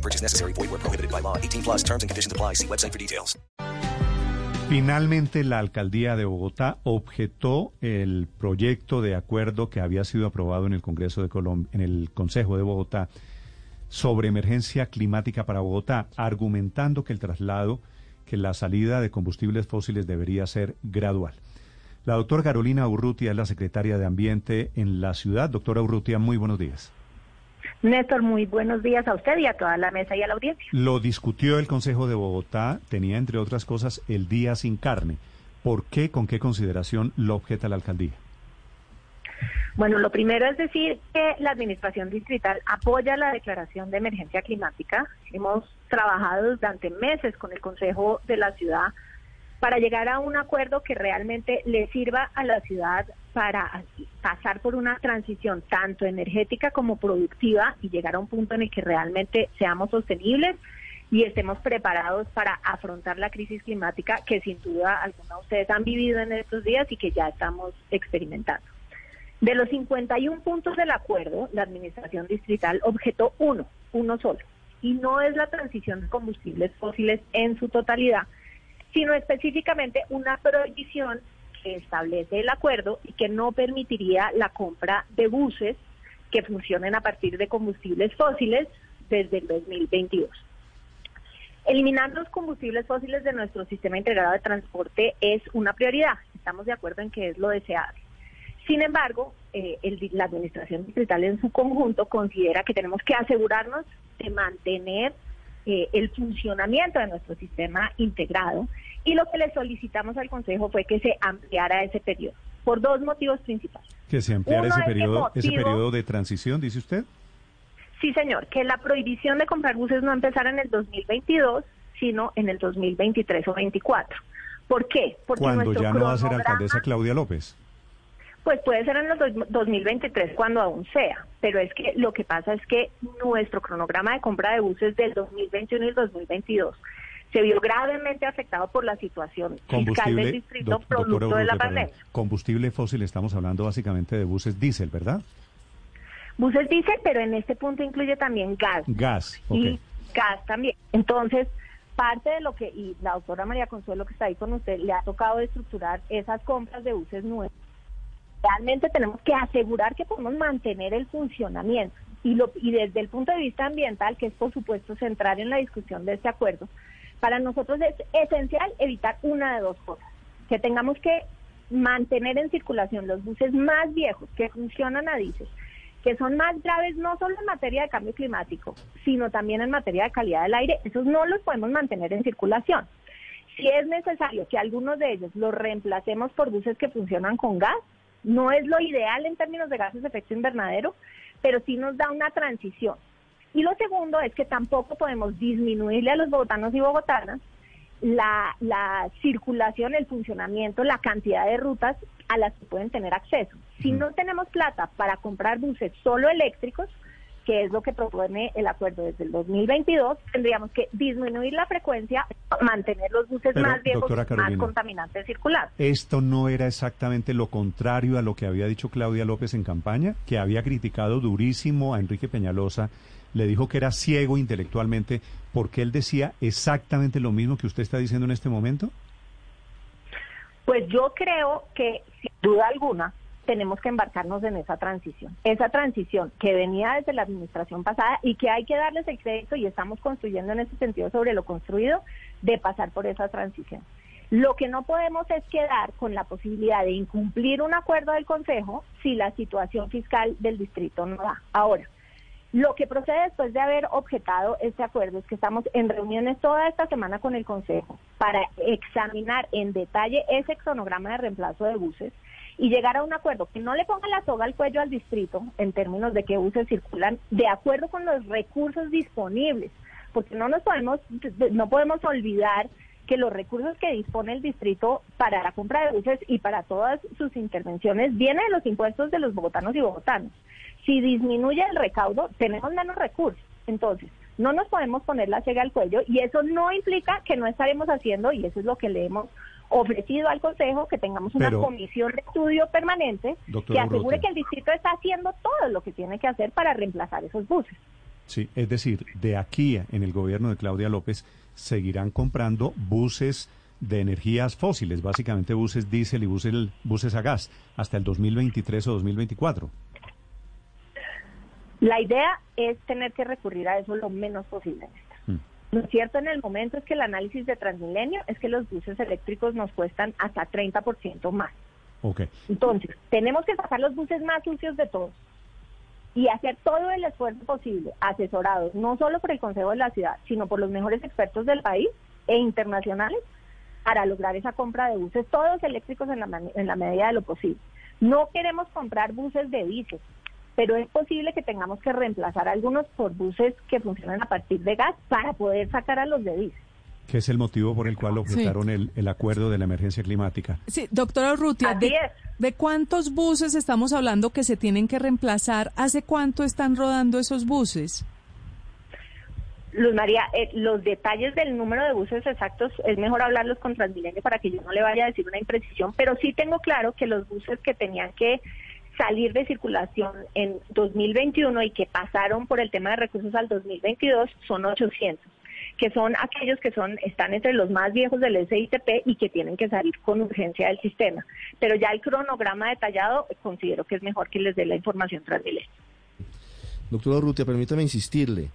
No purchase necessary. Void where prohibited by law. 18 plus terms and conditions apply. See website for details. Finalmente, la alcaldía de Bogotá objetó el proyecto de acuerdo que había sido aprobado en el Congreso de Colombia, en el Consejo de Bogotá sobre emergencia climática para Bogotá, argumentando que el traslado, que la salida de combustibles fósiles debería ser gradual. La doctora Carolina Urrutia es la secretaria de Ambiente en la ciudad. Doctora Urrutia, muy buenos días. Néstor, muy buenos días a usted y a toda la mesa y a la audiencia. Lo discutió el Consejo de Bogotá, tenía entre otras cosas el día sin carne. ¿Por qué, con qué consideración lo objeta la alcaldía? Bueno, lo primero es decir que la Administración Distrital apoya la declaración de emergencia climática. Hemos trabajado durante meses con el Consejo de la Ciudad para llegar a un acuerdo que realmente le sirva a la ciudad para pasar por una transición tanto energética como productiva y llegar a un punto en el que realmente seamos sostenibles y estemos preparados para afrontar la crisis climática que sin duda algunos de ustedes han vivido en estos días y que ya estamos experimentando. De los 51 puntos del acuerdo, la Administración Distrital objetó uno, uno solo, y no es la transición de combustibles fósiles en su totalidad, sino específicamente una prohibición que establece el acuerdo y que no permitiría la compra de buses que funcionen a partir de combustibles fósiles desde el 2022. Eliminar los combustibles fósiles de nuestro sistema integrado de transporte es una prioridad. Estamos de acuerdo en que es lo deseable. Sin embargo, eh, el, la Administración Distrital en su conjunto considera que tenemos que asegurarnos de mantener eh, el funcionamiento de nuestro sistema integrado y lo que le solicitamos al Consejo fue que se ampliara ese periodo por dos motivos principales. Que se ampliara ese periodo, ese periodo de transición, dice usted. Sí, señor, que la prohibición de comprar buses no empezara en el 2022, sino en el 2023 o 24. ¿Por qué? Porque cuando ya no va a ser alcaldesa Claudia López. Pues puede ser en el 2023 cuando aún sea, pero es que lo que pasa es que nuestro cronograma de compra de buses del 2021 y el 2022 se vio gravemente afectado por la situación fiscal del distrito producto de la pandemia. Combustible fósil, estamos hablando básicamente de buses diésel, ¿verdad? Buses diésel, pero en este punto incluye también gas. Gas, Y gas también. Entonces, parte de lo que, y la doctora María Consuelo que está ahí con usted, le ha tocado estructurar esas compras de buses nuevos realmente tenemos que asegurar que podemos mantener el funcionamiento. Y, lo, y desde el punto de vista ambiental, que es por supuesto central en la discusión de este acuerdo, para nosotros es esencial evitar una de dos cosas, que tengamos que mantener en circulación los buses más viejos que funcionan a diésel, que son más graves no solo en materia de cambio climático, sino también en materia de calidad del aire, esos no los podemos mantener en circulación. Si es necesario que algunos de ellos los reemplacemos por buses que funcionan con gas, no es lo ideal en términos de gases de efecto invernadero, pero sí nos da una transición. Y lo segundo es que tampoco podemos disminuirle a los bogotanos y bogotanas la, la circulación, el funcionamiento, la cantidad de rutas a las que pueden tener acceso. Si no tenemos plata para comprar buses solo eléctricos, que es lo que propone el acuerdo desde el 2022, tendríamos que disminuir la frecuencia, mantener los buses más viejos, más contaminantes circular. ¿Esto no era exactamente lo contrario a lo que había dicho Claudia López en campaña, que había criticado durísimo a Enrique Peñalosa, le dijo que era ciego intelectualmente, porque él decía exactamente lo mismo que usted está diciendo en este momento? Pues yo creo que, sin duda alguna, tenemos que embarcarnos en esa transición. Esa transición que venía desde la administración pasada y que hay que darles el crédito y estamos construyendo en ese sentido sobre lo construido de pasar por esa transición. Lo que no podemos es quedar con la posibilidad de incumplir un acuerdo del Consejo si la situación fiscal del distrito no da. Ahora, lo que procede después de haber objetado este acuerdo es que estamos en reuniones toda esta semana con el Consejo para examinar en detalle ese cronograma de reemplazo de buses y llegar a un acuerdo que no le ponga la soga al cuello al distrito en términos de que buses circulan de acuerdo con los recursos disponibles, porque no nos podemos no podemos olvidar que los recursos que dispone el distrito para la compra de buses y para todas sus intervenciones vienen de los impuestos de los bogotanos y bogotanos. Si disminuye el recaudo, tenemos menos recursos. Entonces, no nos podemos poner la cega al cuello y eso no implica que no estaremos haciendo, y eso es lo que le hemos ofrecido al Consejo, que tengamos una comisión de estudio permanente que asegure que el distrito está haciendo todo lo que tiene que hacer para reemplazar esos buses. Sí, es decir, de aquí en el gobierno de Claudia López seguirán comprando buses de energías fósiles, básicamente buses diésel y buses, buses a gas, hasta el 2023 o 2024. La idea es tener que recurrir a eso lo menos posible. Lo cierto en el momento es que el análisis de Transmilenio es que los buses eléctricos nos cuestan hasta 30% más. Okay. Entonces, tenemos que sacar los buses más sucios de todos y hacer todo el esfuerzo posible, asesorados no solo por el Consejo de la Ciudad, sino por los mejores expertos del país e internacionales, para lograr esa compra de buses, todos eléctricos en la, en la medida de lo posible. No queremos comprar buses de diésel, pero es posible que tengamos que reemplazar algunos por buses que funcionan a partir de gas para poder sacar a los de diésel que es el motivo por el cual objetaron el, el, acuerdo de la emergencia climática. Sí, doctora Urrutia, de, de, cuántos buses estamos hablando que se tienen que reemplazar? ¿Hace cuánto están rodando esos buses? Luz María, eh, los detalles del número de buses exactos es mejor hablarlos con Transmilenio para que yo no le vaya a decir una imprecisión, pero sí tengo claro que los buses que tenían que salir de circulación en 2021 y que pasaron por el tema de recursos al 2022 son 800 que son aquellos que son están entre los más viejos del SITP y que tienen que salir con urgencia del sistema. Pero ya el cronograma detallado considero que es mejor que les dé la información Transmilenio. Doctora Urrutia, permítame insistirle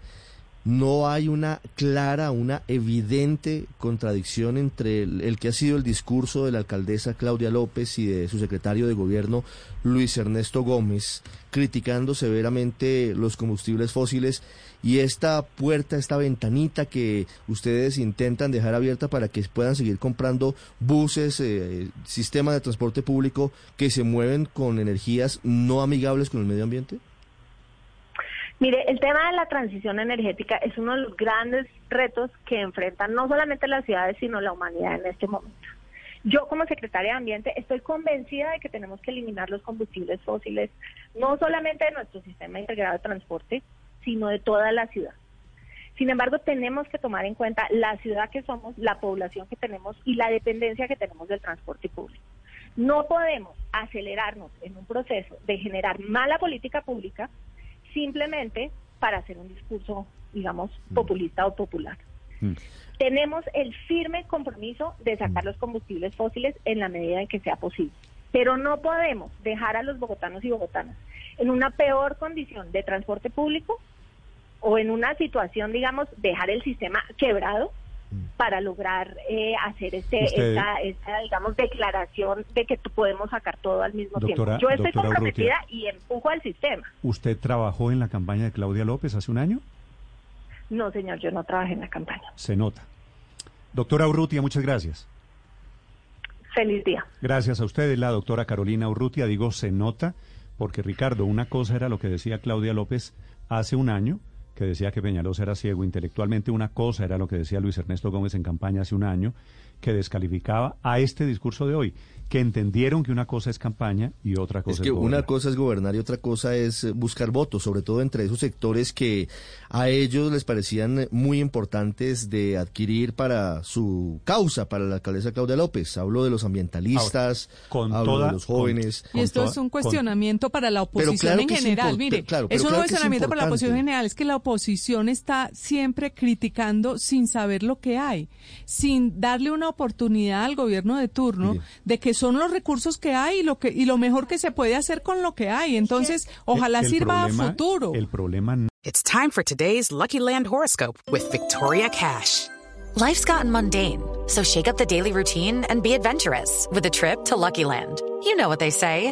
no hay una clara, una evidente contradicción entre el, que ha sido el discurso de la alcaldesa Claudia López y de su secretario de gobierno Luis Ernesto Gómez, criticando severamente los combustibles fósiles y esta puerta, esta ventanita que ustedes intentan dejar abierta para que puedan seguir comprando buses, eh, sistemas de transporte público que se mueven con energías no amigables con el medio ambiente? Mire, el tema de la transición energética es uno de los grandes retos que enfrentan no solamente las ciudades, sino la humanidad en este momento. Yo como secretaria de Ambiente estoy convencida de que tenemos que eliminar los combustibles fósiles, no solamente de nuestro sistema integrado de transporte, sino de toda la ciudad. Sin embargo, tenemos que tomar en cuenta la ciudad que somos, la población que tenemos y la dependencia que tenemos del transporte público. No podemos acelerarnos en un proceso de generar mala política pública simplemente para hacer un discurso, digamos, mm. populista o popular. Mm. Tenemos el firme compromiso de sacar mm. los combustibles fósiles en la medida en que sea posible, pero no podemos dejar a los bogotanos y bogotanas en una peor condición de transporte público o en una situación, digamos, dejar el sistema quebrado para lograr eh, hacer este, esta, digamos, declaración de que podemos sacar todo al mismo tiempo. Yo estoy comprometida y empujo al sistema. ¿Usted trabajó en la campaña de Claudia López hace un año? No, señor, yo no trabajé en la campaña. Se nota. Doctora Urrutia, muchas gracias. Feliz día. Gracias a ustedes, la doctora Carolina Urrutia. Digo, se nota, porque Ricardo, una cosa era lo que decía Claudia López hace un año, que decía que Peñalosa era ciego intelectualmente. Una cosa era lo que decía Luis Ernesto Gómez en campaña hace un año, que descalificaba a este discurso de hoy que entendieron que una cosa es campaña y otra cosa es, que una cosa es gobernar y otra cosa es eh, buscar votos, sobre todo entre esos sectores que a ellos les parecían muy importantes de adquirir para su causa, para la alcaldesa Claudia López. Hablo de los ambientalistas, con hablo de los jóvenes. y esto es un cuestionamiento para la oposición en general. Mire, es un cuestionamiento para la oposición en general, es que la oposición está siempre criticando sin saber lo que hay, sin darle una oportunidad al gobierno de turno de que son los recursos que hay y lo que y lo mejor que se puede hacer con lo que hay. Entonces, ojalá sirva a futuro. El problema It's time for today's Lucky Land horoscope with Victoria Cash. Life's gotten mundane, so shake up the daily routine and be adventurous with a trip to Lucky Land. You know what they say,